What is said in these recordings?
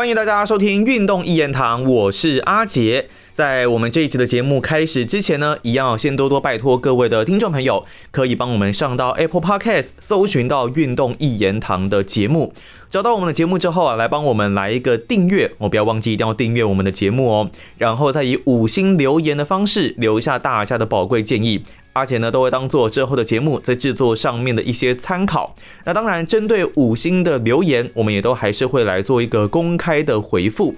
欢迎大家收听《运动一言堂》，我是阿杰。在我们这一集的节目开始之前呢，一样先多多拜托各位的听众朋友，可以帮我们上到 Apple Podcast 搜寻到《运动一言堂》的节目，找到我们的节目之后啊，来帮我们来一个订阅，哦，不要忘记一定要订阅我们的节目哦，然后再以五星留言的方式留下大家的宝贵建议。阿杰呢都会当做之后的节目在制作上面的一些参考。那当然，针对五星的留言，我们也都还是会来做一个公开的回复。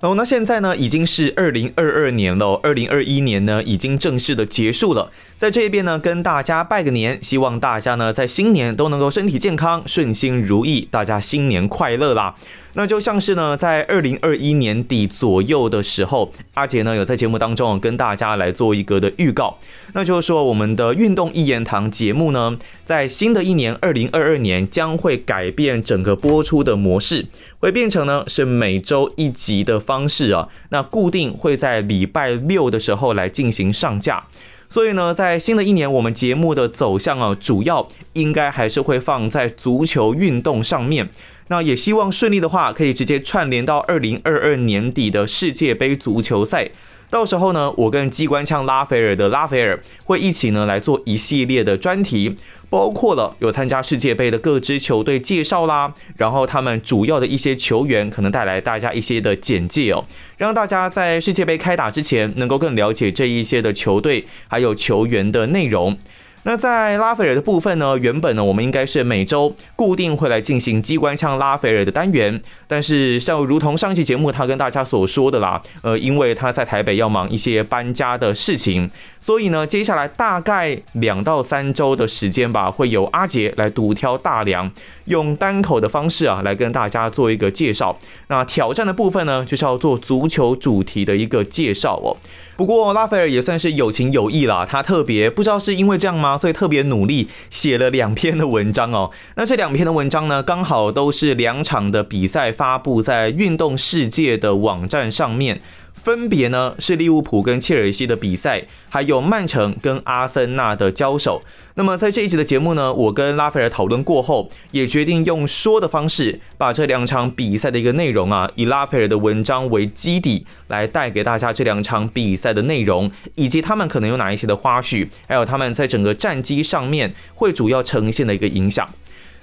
哦，那现在呢已经是二零二二年了，二零二一年呢已经正式的结束了。在这一边呢，跟大家拜个年，希望大家呢在新年都能够身体健康、顺心如意，大家新年快乐啦！那就像是呢，在二零二一年底左右的时候，阿杰呢有在节目当中跟大家来做一个的预告，那就是说我们的运动一言堂节目呢，在新的一年二零二二年将会改变整个播出的模式，会变成呢是每周一集的方式啊，那固定会在礼拜六的时候来进行上架。所以呢，在新的一年，我们节目的走向啊，主要应该还是会放在足球运动上面。那也希望顺利的话，可以直接串联到二零二二年底的世界杯足球赛。到时候呢，我跟机关枪拉斐尔的拉斐尔会一起呢来做一系列的专题，包括了有参加世界杯的各支球队介绍啦，然后他们主要的一些球员可能带来大家一些的简介哦，让大家在世界杯开打之前能够更了解这一些的球队还有球员的内容。那在拉斐尔的部分呢？原本呢，我们应该是每周固定会来进行机关枪拉斐尔的单元，但是像如同上期节目他跟大家所说的啦，呃，因为他在台北要忙一些搬家的事情，所以呢，接下来大概两到三周的时间吧，会由阿杰来独挑大梁，用单口的方式啊，来跟大家做一个介绍。那挑战的部分呢，就是要做足球主题的一个介绍哦。不过拉斐尔也算是有情有义啦，他特别不知道是因为这样吗，所以特别努力写了两篇的文章哦。那这两篇的文章呢，刚好都是两场的比赛发布在运动世界的网站上面。分别呢是利物浦跟切尔西的比赛，还有曼城跟阿森纳的交手。那么在这一集的节目呢，我跟拉斐尔讨论过后，也决定用说的方式，把这两场比赛的一个内容啊，以拉斐尔的文章为基底，来带给大家这两场比赛的内容，以及他们可能有哪一些的花絮，还有他们在整个战机上面会主要呈现的一个影响。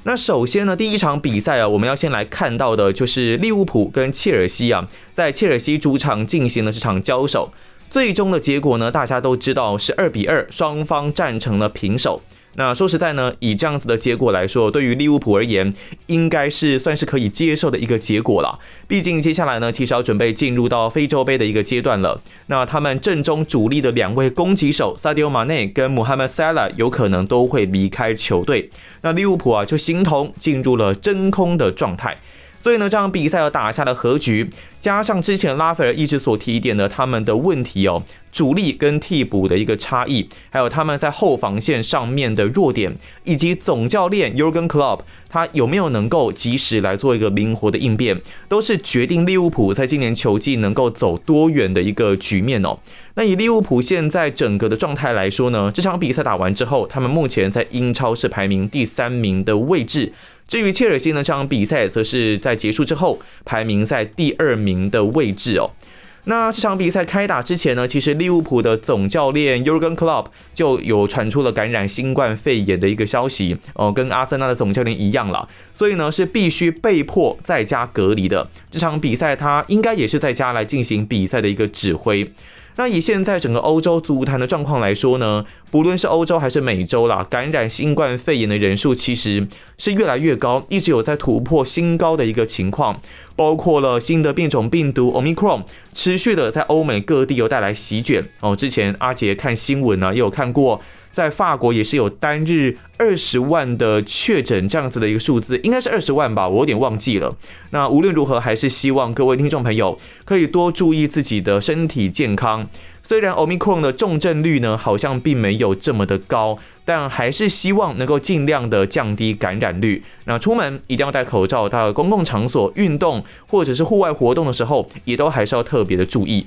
那首先呢，第一场比赛啊，我们要先来看到的就是利物浦跟切尔西啊，在切尔西主场进行了这场交手，最终的结果呢，大家都知道是二比二，双方战成了平手。那说实在呢，以这样子的结果来说，对于利物浦而言，应该是算是可以接受的一个结果了。毕竟接下来呢，其实要准备进入到非洲杯的一个阶段了。那他们阵中主力的两位攻击手萨迪奥马内跟穆罕默萨拉有可能都会离开球队。那利物浦啊，就形同进入了真空的状态。所以呢，这场比赛要打下了和局，加上之前拉斐尔一直所提点的他们的问题哦，主力跟替补的一个差异，还有他们在后防线上面的弱点，以及总教练 Jurgen Klopp 他有没有能够及时来做一个灵活的应变，都是决定利物浦在今年球季能够走多远的一个局面哦。那以利物浦现在整个的状态来说呢，这场比赛打完之后，他们目前在英超是排名第三名的位置。至于切尔西呢，这场比赛则是在结束之后排名在第二名的位置哦。那这场比赛开打之前呢，其实利物浦的总教练 Jurgen Klopp 就有传出了感染新冠肺炎的一个消息哦，跟阿森纳的总教练一样了，所以呢是必须被迫在家隔离的。这场比赛他应该也是在家来进行比赛的一个指挥。那以现在整个欧洲足坛的状况来说呢，不论是欧洲还是美洲啦，感染新冠肺炎的人数其实是越来越高，一直有在突破新高的一个情况。包括了新的变种病毒 Omicron，持续的在欧美各地有带来席卷哦。之前阿杰看新闻呢，也有看过，在法国也是有单日二十万的确诊这样子的一个数字，应该是二十万吧，我有点忘记了。那无论如何，还是希望各位听众朋友可以多注意自己的身体健康。虽然 Omicron 的重症率呢，好像并没有这么的高，但还是希望能够尽量的降低感染率。那出门一定要戴口罩，到公共场所运动或者是户外活动的时候，也都还是要特别的注意。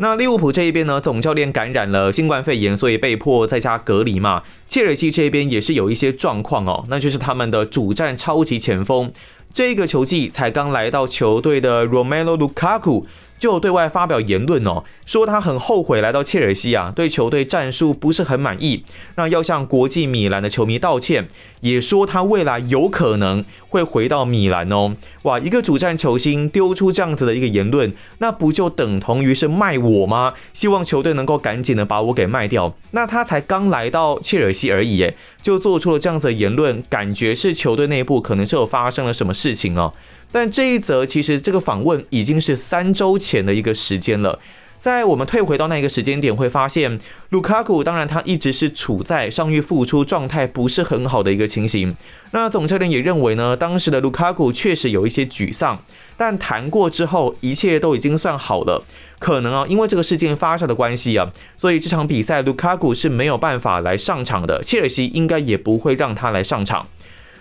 那利物浦这一边呢，总教练感染了新冠肺炎，所以被迫在家隔离嘛。切尔西这边也是有一些状况哦，那就是他们的主战超级前锋这个球季才刚来到球队的 Romelu Lukaku。就对外发表言论哦，说他很后悔来到切尔西啊，对球队战术不是很满意，那要向国际米兰的球迷道歉，也说他未来有可能会回到米兰哦。哇，一个主战球星丢出这样子的一个言论，那不就等同于是卖我吗？希望球队能够赶紧的把我给卖掉。那他才刚来到切尔西而已，耶，就做出了这样子的言论，感觉是球队内部可能是有发生了什么事情哦。但这一则其实这个访问已经是三周前的一个时间了，在我们退回到那个时间点，会发现卢卡库当然他一直是处在伤愈复出状态不是很好的一个情形。那总教练也认为呢，当时的卢卡库确实有一些沮丧，但谈过之后一切都已经算好了。可能啊，因为这个事件发酵的关系啊，所以这场比赛卢卡库是没有办法来上场的，切尔西应该也不会让他来上场。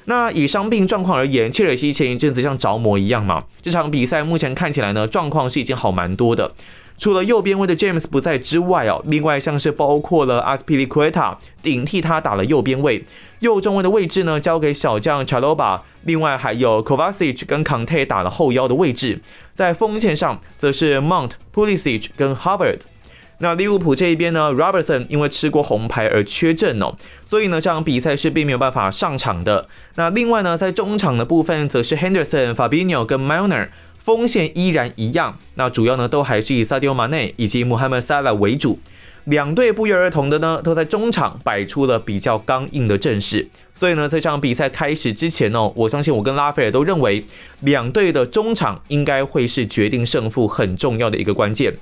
那以伤病状况而言，切尔西前一阵子像着魔一样嘛。这场比赛目前看起来呢，状况是已经好蛮多的。除了右边位的 James 不在之外哦，另外像是包括了阿斯皮利奎 e t a 顶替他打了右边位，右中卫的位置呢交给小将 Chaloba，另外还有 Kovacic 跟 Conte 打了后腰的位置。在锋线上则是 Mount、Pulisic 跟 Harvard。那利物浦这一边呢，Robertson 因为吃过红牌而缺阵哦，所以呢这场比赛是并没有办法上场的。那另外呢，在中场的部分则是 Henderson、Fabinho 跟 Milner，锋线依然一样。那主要呢都还是以 Sadio Mane 以及 Mohamed Salah 为主。两队不约而同的呢，都在中场摆出了比较刚硬的阵势。所以呢，在这场比赛开始之前哦，我相信我跟拉斐尔都认为，两队的中场应该会是决定胜负很重要的一个关键。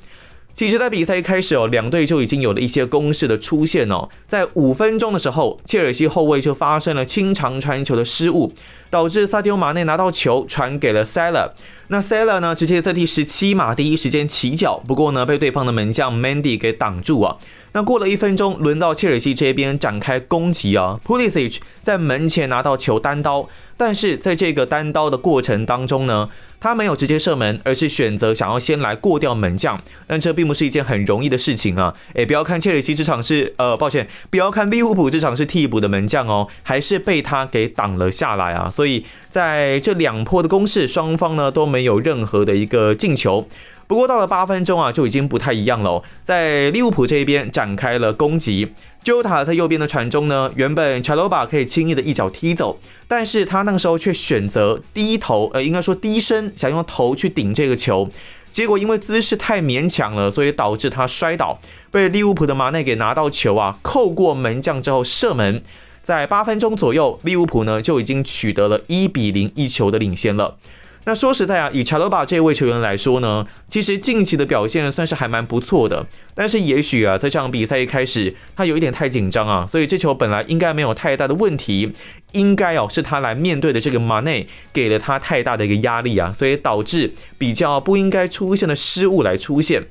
其实，在比赛一开始哦，两队就已经有了一些攻势的出现哦。在五分钟的时候，切尔西后卫就发生了清长传球的失误，导致萨迪欧马内拿到球传给了塞勒。那塞勒呢，直接在第十七码第一时间起脚，不过呢，被对方的门将 Mandy 给挡住啊。那过了一分钟，轮到切尔西这边展开攻击啊，Pulisic 在门前拿到球单刀。但是在这个单刀的过程当中呢，他没有直接射门，而是选择想要先来过掉门将。但这并不是一件很容易的事情啊！诶，不要看切尔西这场是呃，抱歉，不要看利物浦这场是替补的门将哦，还是被他给挡了下来啊！所以在这两波的攻势，双方呢都没有任何的一个进球。不过到了八分钟啊，就已经不太一样了，在利物浦这一边展开了攻击。j 塔在右边的传中呢，原本查罗巴可以轻易的一脚踢走，但是他那个时候却选择低头，呃，应该说低身，想用头去顶这个球，结果因为姿势太勉强了，所以导致他摔倒，被利物浦的马内给拿到球啊，扣过门将之后射门，在八分钟左右，利物浦呢就已经取得了一比零一球的领先了。那说实在啊，以查罗巴这位球员来说呢，其实近期的表现算是还蛮不错的。但是也许啊，在这场比赛一开始，他有一点太紧张啊，所以这球本来应该没有太大的问题，应该哦是他来面对的这个马内给了他太大的一个压力啊，所以导致比较不应该出现的失误来出现。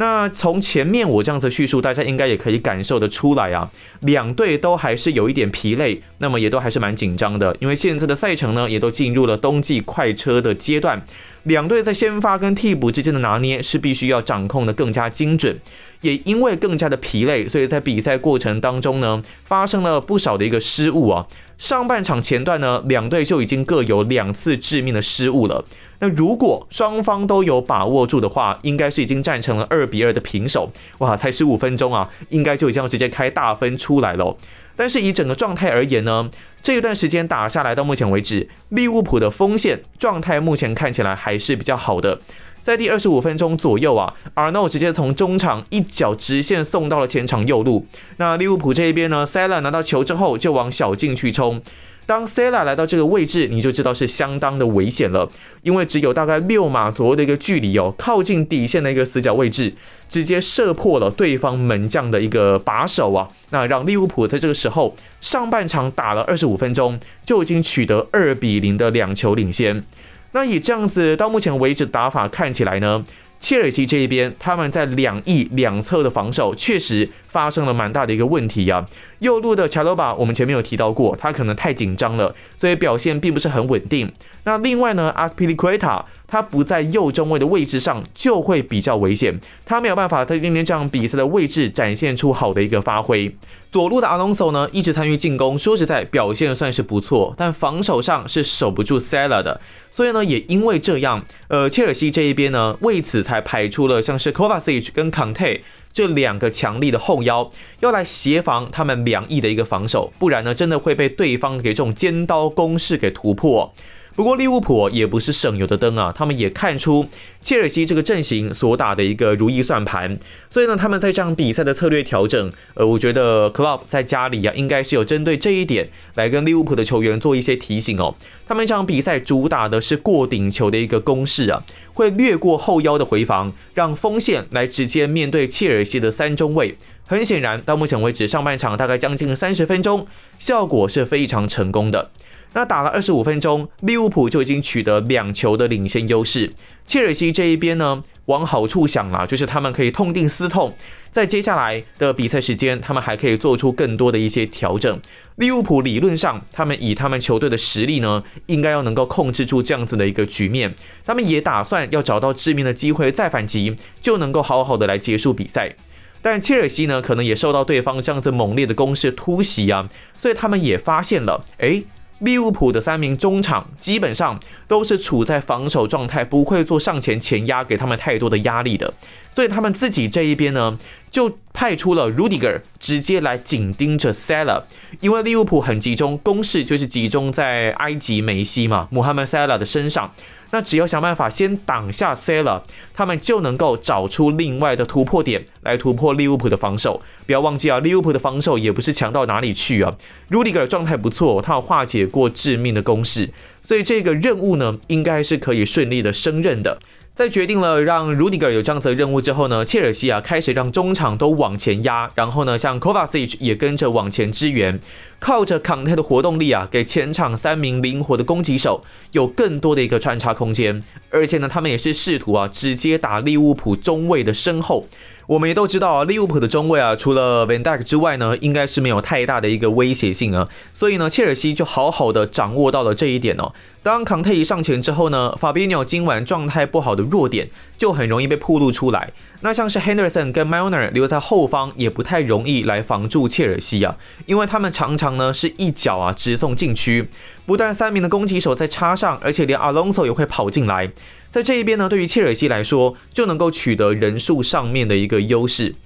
那从前面我这样子叙述，大家应该也可以感受得出来啊，两队都还是有一点疲累，那么也都还是蛮紧张的，因为现在的赛程呢，也都进入了冬季快车的阶段，两队在先发跟替补之间的拿捏是必须要掌控的更加精准，也因为更加的疲累，所以在比赛过程当中呢，发生了不少的一个失误啊。上半场前段呢，两队就已经各有两次致命的失误了。那如果双方都有把握住的话，应该是已经战成了二比二的平手。哇，才十五分钟啊，应该就已经要直接开大分出来了。但是以整个状态而言呢，这一段时间打下来到目前为止，利物浦的锋线状态目前看起来还是比较好的。在第二十五分钟左右啊，Arno 直接从中场一脚直线送到了前场右路。那利物浦这一边呢 s a l a 拿到球之后就往小禁区冲。当 s a l a 来到这个位置，你就知道是相当的危险了，因为只有大概六码左右的一个距离哦，靠近底线的一个死角位置，直接射破了对方门将的一个把手啊。那让利物浦在这个时候上半场打了二十五分钟，就已经取得二比零的两球领先。那以这样子到目前为止打法看起来呢，切尔西这一边他们在两翼两侧的防守确实发生了蛮大的一个问题呀。右路的查罗巴我们前面有提到过，他可能太紧张了，所以表现并不是很稳定。那另外呢，阿斯皮利奎塔他不在右中卫的位置上，就会比较危险。他没有办法在今天这场比赛的位置展现出好的一个发挥。左路的阿隆索呢，一直参与进攻，说实在表现算是不错，但防守上是守不住塞拉的。所以呢，也因为这样，呃，切尔西这一边呢，为此才排出了像是 Kovacic 跟 Conte 这两个强力的后腰，要来协防他们两翼的一个防守，不然呢，真的会被对方给这种尖刀攻势给突破。不过利物浦也不是省油的灯啊，他们也看出切尔西这个阵型所打的一个如意算盘，所以呢，他们在这场比赛的策略调整，呃，我觉得 Club 在家里啊，应该是有针对这一点来跟利物浦的球员做一些提醒哦。他们这场比赛主打的是过顶球的一个攻势啊，会略过后腰的回防，让锋线来直接面对切尔西的三中卫。很显然，到目前为止，上半场大概将近三十分钟，效果是非常成功的。那打了二十五分钟，利物浦就已经取得两球的领先优势。切尔西这一边呢，往好处想了，就是他们可以痛定思痛，在接下来的比赛时间，他们还可以做出更多的一些调整。利物浦理论上，他们以他们球队的实力呢，应该要能够控制住这样子的一个局面。他们也打算要找到致命的机会再反击，就能够好好的来结束比赛。但切尔西呢，可能也受到对方这样子猛烈的攻势突袭啊，所以他们也发现了，哎。利物浦的三名中场基本上都是处在防守状态，不会做上前前压给他们太多的压力的，所以他们自己这一边呢，就派出了 Rudiger 直接来紧盯着 sala 因为利物浦很集中攻势，就是集中在埃及梅西嘛，穆罕默 Salah 的身上。那只要想办法先挡下 C 了，他们就能够找出另外的突破点来突破利物浦的防守。不要忘记啊，利物浦的防守也不是强到哪里去啊。卢迪格状态不错，他有化解过致命的攻势，所以这个任务呢，应该是可以顺利的胜任的。在决定了让 Rudiger 有这样子的任务之后呢，切尔西啊开始让中场都往前压，然后呢，像 Kovacic 也跟着往前支援，靠着康泰的活动力啊，给前场三名灵活的攻击手有更多的一个穿插空间，而且呢，他们也是试图啊直接打利物浦中卫的身后。我们也都知道啊，利物浦的中卫啊，除了 Van Dijk 之外呢，应该是没有太大的一个威胁性啊。所以呢，切尔西就好好的掌握到了这一点哦。当康泰一上前之后呢，法比纽今晚状态不好的弱点就很容易被暴露出来。那像是 Henderson 跟 Milner 留在后方也不太容易来防住切尔西啊，因为他们常常呢是一脚啊直送禁区，不但三名的攻击手在插上，而且连 Alonso 也会跑进来。在这一边呢，对于切尔西来说就能够取得人数上面的一个优势。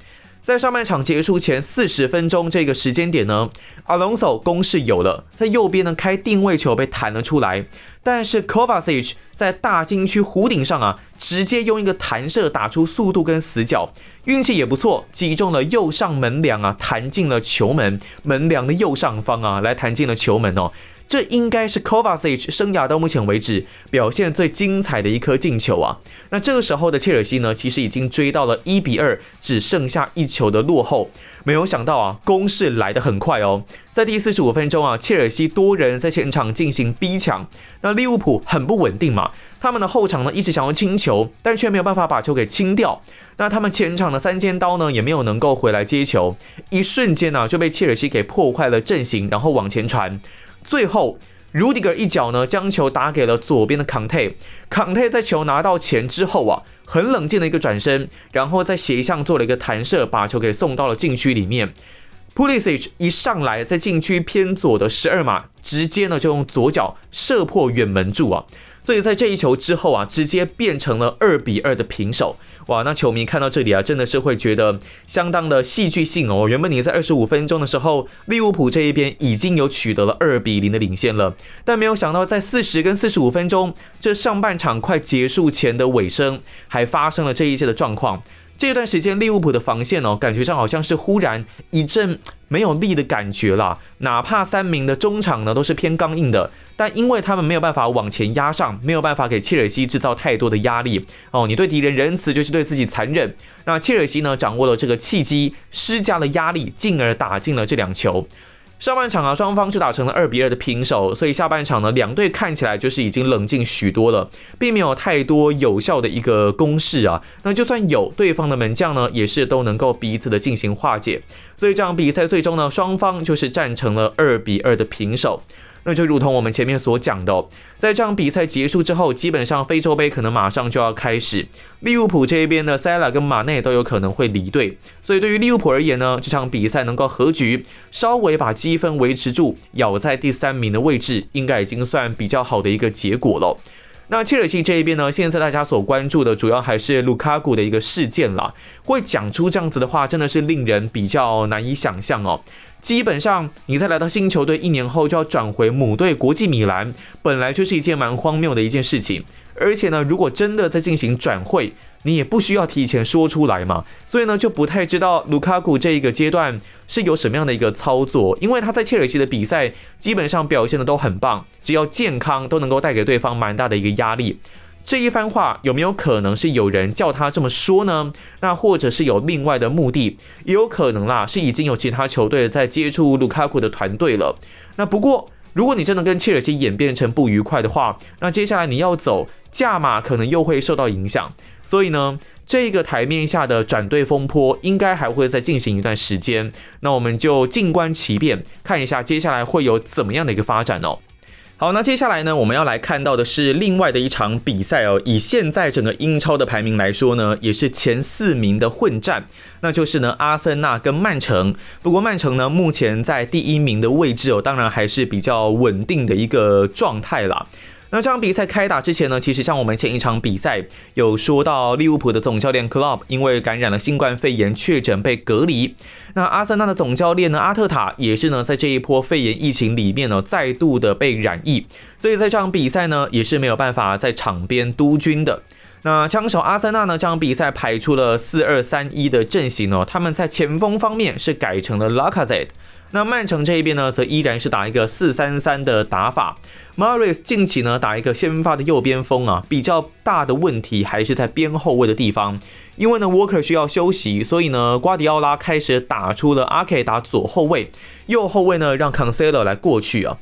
在上半场结束前四十分钟这个时间点呢，Alonso 攻势有了，在右边呢开定位球被弹了出来，但是 Kovacic 在大禁区弧顶上啊，直接用一个弹射打出速度跟死角，运气也不错，击中了右上门梁啊，弹进了球门，门梁的右上方啊，来弹进了球门哦。这应该是 Kovacic 生涯到目前为止表现最精彩的一颗进球啊！那这个时候的切尔西呢，其实已经追到了一比二，只剩下一球的落后。没有想到啊，攻势来得很快哦！在第四十五分钟啊，切尔西多人在前场进行逼抢，那利物浦很不稳定嘛，他们的后场呢一直想要清球，但却没有办法把球给清掉。那他们前场的三尖刀呢，也没有能够回来接球，一瞬间呢就被切尔西给破坏了阵型，然后往前传。最后，Rudiger 一脚呢，将球打给了左边的 Conte。Conte 在球拿到前之后啊，很冷静的一个转身，然后在斜向做了一个弹射，把球给送到了禁区里面。Pulisic 一上来，在禁区偏左的十二码，直接呢就用左脚射破远门柱啊。所以在这一球之后啊，直接变成了二比二的平手。哇，那球迷看到这里啊，真的是会觉得相当的戏剧性哦。原本你在二十五分钟的时候，利物浦这一边已经有取得了二比零的领先了，但没有想到在四十跟四十五分钟，这上半场快结束前的尾声，还发生了这一切的状况。这段时间利物浦的防线哦，感觉上好像是忽然一阵没有力的感觉啦。哪怕三名的中场呢都是偏刚硬的，但因为他们没有办法往前压上，没有办法给切尔西制造太多的压力哦。你对敌人仁慈就是对自己残忍。那切尔西呢掌握了这个契机，施加了压力，进而打进了这两球。上半场啊，双方就打成了二比二的平手，所以下半场呢，两队看起来就是已经冷静许多了，并没有太多有效的一个攻势啊。那就算有，对方的门将呢，也是都能够彼此的进行化解。所以这场比赛最终呢，双方就是战成了二比二的平手。那就如同我们前面所讲的，在这场比赛结束之后，基本上非洲杯可能马上就要开始。利物浦这边的塞拉跟马内都有可能会离队，所以对于利物浦而言呢，这场比赛能够和局，稍微把积分维持住，咬在第三名的位置，应该已经算比较好的一个结果了。那切尔西这一边呢？现在大家所关注的主要还是卢卡古的一个事件了。会讲出这样子的话，真的是令人比较难以想象哦。基本上，你在来到新球队一年后就要转回母队国际米兰，本来就是一件蛮荒谬的一件事情。而且呢，如果真的在进行转会，你也不需要提前说出来嘛。所以呢，就不太知道卢卡库这一个阶段是有什么样的一个操作，因为他在切尔西的比赛基本上表现的都很棒，只要健康都能够带给对方蛮大的一个压力。这一番话有没有可能是有人叫他这么说呢？那或者是有另外的目的，也有可能啦，是已经有其他球队在接触卢卡库的团队了。那不过，如果你真的跟切尔西演变成不愉快的话，那接下来你要走价码可能又会受到影响。所以呢，这个台面下的转队风波应该还会再进行一段时间。那我们就静观其变，看一下接下来会有怎么样的一个发展哦。好，那接下来呢，我们要来看到的是另外的一场比赛哦。以现在整个英超的排名来说呢，也是前四名的混战，那就是呢阿森纳跟曼城。不过曼城呢，目前在第一名的位置哦，当然还是比较稳定的一个状态啦。那这场比赛开打之前呢，其实像我们前一场比赛有说到，利物浦的总教练 Club 因为感染了新冠肺炎确诊被隔离。那阿森纳的总教练呢，阿特塔也是呢，在这一波肺炎疫情里面呢，再度的被染疫，所以在这场比赛呢，也是没有办法在场边督军的。那枪手阿森纳呢，这场比赛排出了四二三一的阵型哦，他们在前锋方面是改成了 lacazete。那曼城这一边呢，则依然是打一个四三三的打法。Morris 近期呢打一个先发的右边锋啊，比较大的问题还是在边后卫的地方。因为呢，Walker 需要休息，所以呢，瓜迪奥拉开始打出了阿 K 打左后卫，右后卫呢让 c o n c e l o 来过去啊。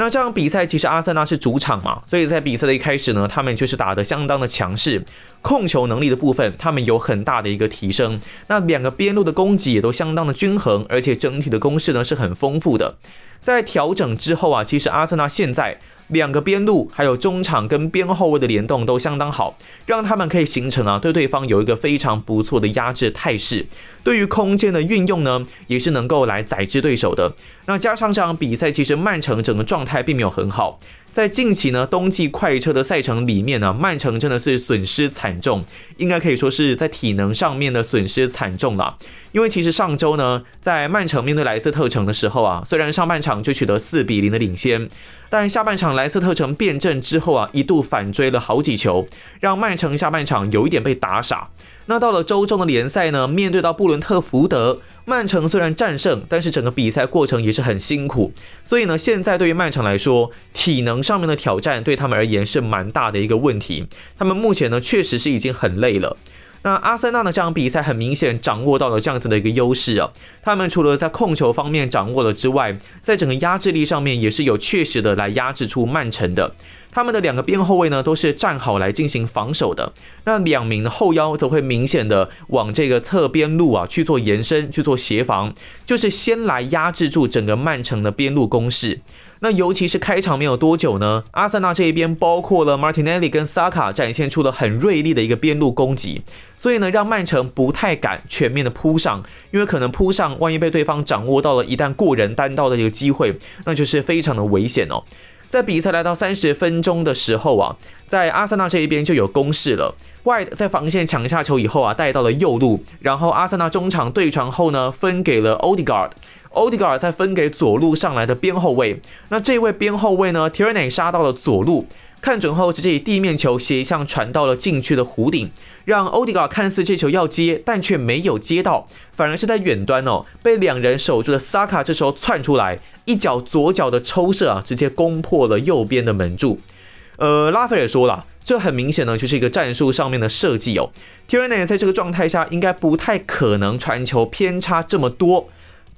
那这场比赛其实阿森纳是主场嘛，所以在比赛的一开始呢，他们就是打得相当的强势，控球能力的部分他们有很大的一个提升。那两个边路的攻击也都相当的均衡，而且整体的攻势呢是很丰富的。在调整之后啊，其实阿森纳现在。两个边路还有中场跟边后卫的联动都相当好，让他们可以形成啊对对方有一个非常不错的压制态势。对于空间的运用呢，也是能够来宰制对手的。那加上这场比赛，其实曼城整个状态并没有很好。在近期呢，冬季快车的赛程里面呢，曼城真的是损失惨重，应该可以说是在体能上面的损失惨重了。因为其实上周呢，在曼城面对莱斯特城的时候啊，虽然上半场就取得四比零的领先，但下半场莱斯特城变阵之后啊，一度反追了好几球，让曼城下半场有一点被打傻。那到了周中的联赛呢，面对到布伦特福德，曼城虽然战胜，但是整个比赛过程也是很辛苦。所以呢，现在对于曼城来说，体能上面的挑战对他们而言是蛮大的一个问题。他们目前呢，确实是已经很累了。那阿森纳的这场比赛很明显掌握到了这样子的一个优势啊，他们除了在控球方面掌握了之外，在整个压制力上面也是有确实的来压制出曼城的。他们的两个边后卫呢都是站好来进行防守的，那两名后腰则会明显的往这个侧边路啊去做延伸去做协防，就是先来压制住整个曼城的边路攻势。那尤其是开场没有多久呢，阿森纳这一边包括了 Martinelli 跟萨卡展现出了很锐利的一个边路攻击，所以呢，让曼城不太敢全面的扑上，因为可能扑上，万一被对方掌握到了一旦过人单刀的一个机会，那就是非常的危险哦。在比赛来到三十分钟的时候啊，在阿森纳这一边就有攻势了。White 在防线抢下球以后啊，带到了右路，然后阿森纳中场对传后呢，分给了 Odegard。Odegaard 再分给左路上来的边后卫，那这位边后卫呢，Tierney 杀到了左路，看准后直接以地面球斜向传到了禁区的弧顶，让 Odegaard 看似这球要接，但却没有接到，反而是在远端哦，被两人守住的萨卡这时候窜出来，一脚左脚的抽射啊，直接攻破了右边的门柱。呃，拉斐尔说了，这很明显呢，就是一个战术上面的设计哦。Tierney 在这个状态下，应该不太可能传球偏差这么多。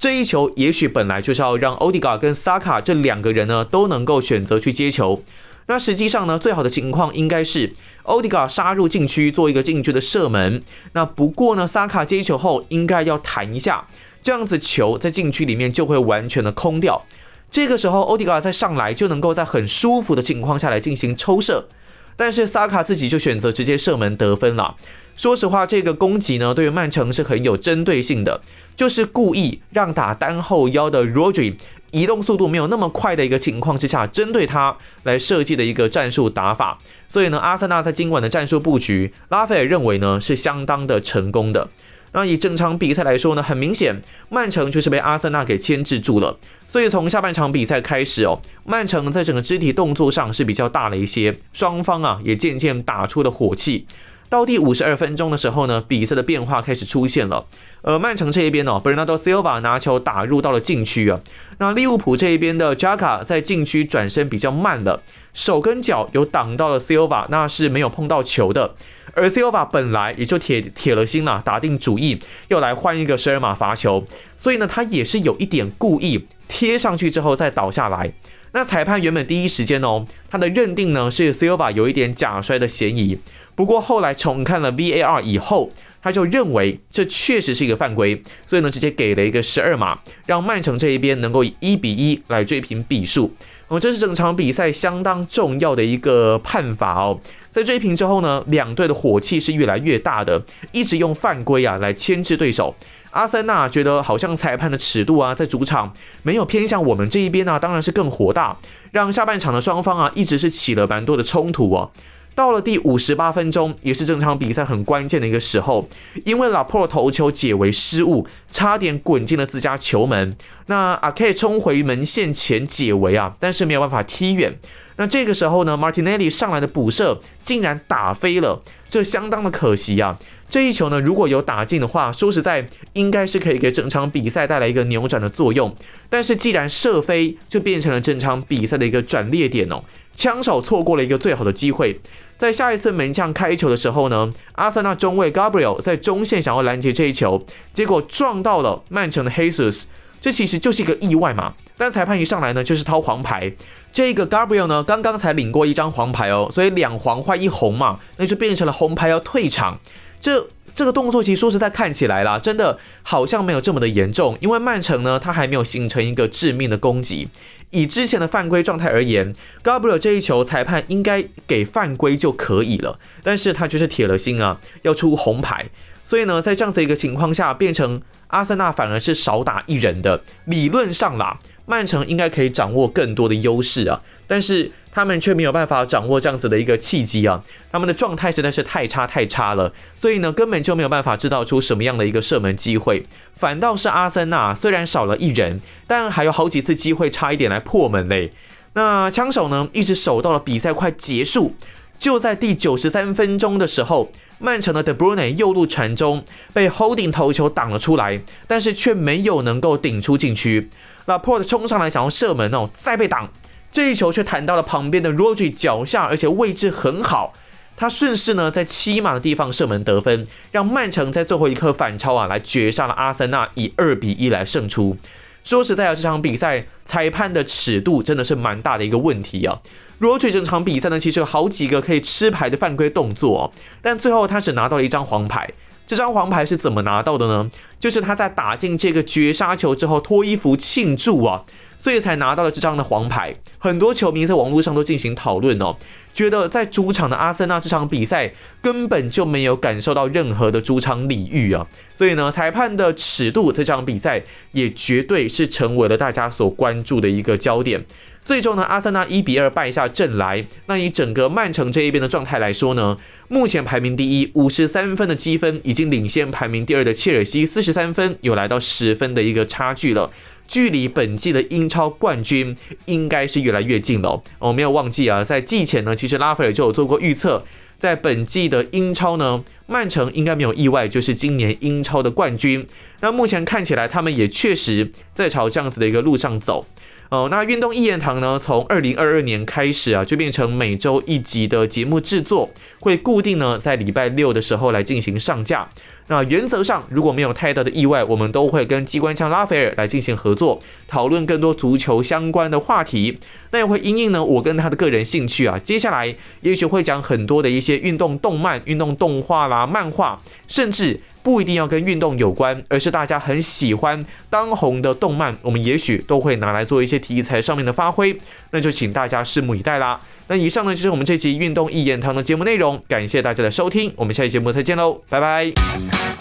这一球也许本来就是要让欧迪嘎跟萨卡这两个人呢都能够选择去接球。那实际上呢，最好的情况应该是欧迪嘎杀入禁区做一个禁区的射门。那不过呢，萨卡接球后应该要弹一下，这样子球在禁区里面就会完全的空掉。这个时候欧迪嘎再上来就能够在很舒服的情况下来进行抽射，但是萨卡自己就选择直接射门得分了。说实话，这个攻击呢，对于曼城是很有针对性的，就是故意让打单后腰的 Rodri 移动速度没有那么快的一个情况之下，针对他来设计的一个战术打法。所以呢，阿森纳在今晚的战术布局，拉斐尔认为呢是相当的成功的。那以整场比赛来说呢，很明显，曼城就是被阿森纳给牵制住了。所以从下半场比赛开始哦，曼城在整个肢体动作上是比较大了一些，双方啊也渐渐打出了火气。到第五十二分钟的时候呢，比赛的变化开始出现了。呃，曼城这一边呢，Bernardo Silva 拿球打入到了禁区啊。那利物浦这一边的 Jaka 在禁区转身比较慢了，手跟脚有挡到了 Silva，那是没有碰到球的。而 Silva 本来也就铁铁了心了，打定主意要来换一个十二码罚球，所以呢，他也是有一点故意贴上去之后再倒下来。那裁判原本第一时间哦，他的认定呢是 Silva 有一点假摔的嫌疑。不过后来重看了 VAR 以后，他就认为这确实是一个犯规，所以呢直接给了一个十二码，让曼城这一边能够以一比一来追平比数。哦这是整场比赛相当重要的一个判罚哦。在追平之后呢，两队的火气是越来越大的，一直用犯规啊来牵制对手。阿森纳觉得好像裁判的尺度啊，在主场没有偏向我们这一边呢，当然是更火大，让下半场的双方啊一直是起了蛮多的冲突哦。到了第五十八分钟，也是这场比赛很关键的一个时候，因为拉破头球解围失误，差点滚进了自家球门。那阿 K 冲回门线前解围啊，但是没有办法踢远。那这个时候呢，Martinelli 上来的补射竟然打飞了，这相当的可惜啊。这一球呢，如果有打进的话，说实在应该是可以给整场比赛带来一个扭转的作用。但是既然射飞，就变成了整场比赛的一个转捩点哦。枪手错过了一个最好的机会，在下一次门将开球的时候呢，阿森纳中卫 Gabriel 在中线想要拦截这一球，结果撞到了曼城的 Jesus，这其实就是一个意外嘛。但裁判一上来呢，就是掏黄牌。这个 Gabriel 呢，刚刚才领过一张黄牌哦，所以两黄换一红嘛，那就变成了红牌要退场。这这个动作其实说实在看起来啦，真的好像没有这么的严重，因为曼城呢，他还没有形成一个致命的攻击。以之前的犯规状态而言，Gavre 这一球裁判应该给犯规就可以了，但是他就是铁了心啊，要出红牌。所以呢，在这样子一个情况下，变成阿森纳反而是少打一人的。理论上啦，曼城应该可以掌握更多的优势啊，但是。他们却没有办法掌握这样子的一个契机啊，他们的状态实在是太差太差了，所以呢根本就没有办法制造出什么样的一个射门机会。反倒是阿森纳虽然少了一人，但还有好几次机会差一点来破门嘞。那枪手呢一直守到了比赛快结束，就在第九十三分钟的时候，曼城的 De Bruyne 右路传中被 Holding 头球挡了出来，但是却没有能够顶出禁区。那 Port 冲上来想要射门哦，再被挡。这一球却弹到了旁边的 rog 脚下，而且位置很好。他顺势呢在七码的地方射门得分，让曼城在最后一刻反超啊，来绝杀了阿森纳，以二比一来胜出。说实在啊，这场比赛裁判的尺度真的是蛮大的一个问题啊。Rodri 整场比赛呢，其实有好几个可以吃牌的犯规动作，但最后他只拿到了一张黄牌。这张黄牌是怎么拿到的呢？就是他在打进这个绝杀球之后脱衣服庆祝啊。所以才拿到了这张的黄牌。很多球迷在网络上都进行讨论哦，觉得在主场的阿森纳这场比赛根本就没有感受到任何的主场礼遇啊。所以呢，裁判的尺度这场比赛也绝对是成为了大家所关注的一个焦点。最终呢，阿森纳一比二败下阵来。那以整个曼城这一边的状态来说呢，目前排名第一，五十三分的积分已经领先排名第二的切尔西四十三分，有来到十分的一个差距了。距离本季的英超冠军应该是越来越近了。我没有忘记啊，在季前呢，其实拉斐尔就有做过预测，在本季的英超呢，曼城应该没有意外，就是今年英超的冠军。那目前看起来，他们也确实在朝这样子的一个路上走。哦，那运动一言堂呢，从二零二二年开始啊，就变成每周一集的节目制作，会固定呢在礼拜六的时候来进行上架。那原则上，如果没有太大的意外，我们都会跟机关枪拉斐尔来进行合作，讨论更多足球相关的话题。那也会因应呢我跟他的个人兴趣啊，接下来也许会讲很多的一些运动动漫、运动动画啦、漫画，甚至不一定要跟运动有关，而是大家很喜欢当红的动漫，我们也许都会拿来做一些题材上面的发挥。那就请大家拭目以待啦。那以上呢就是我们这期运动一言堂的节目内容，感谢大家的收听，我们下期节目再见喽，拜拜。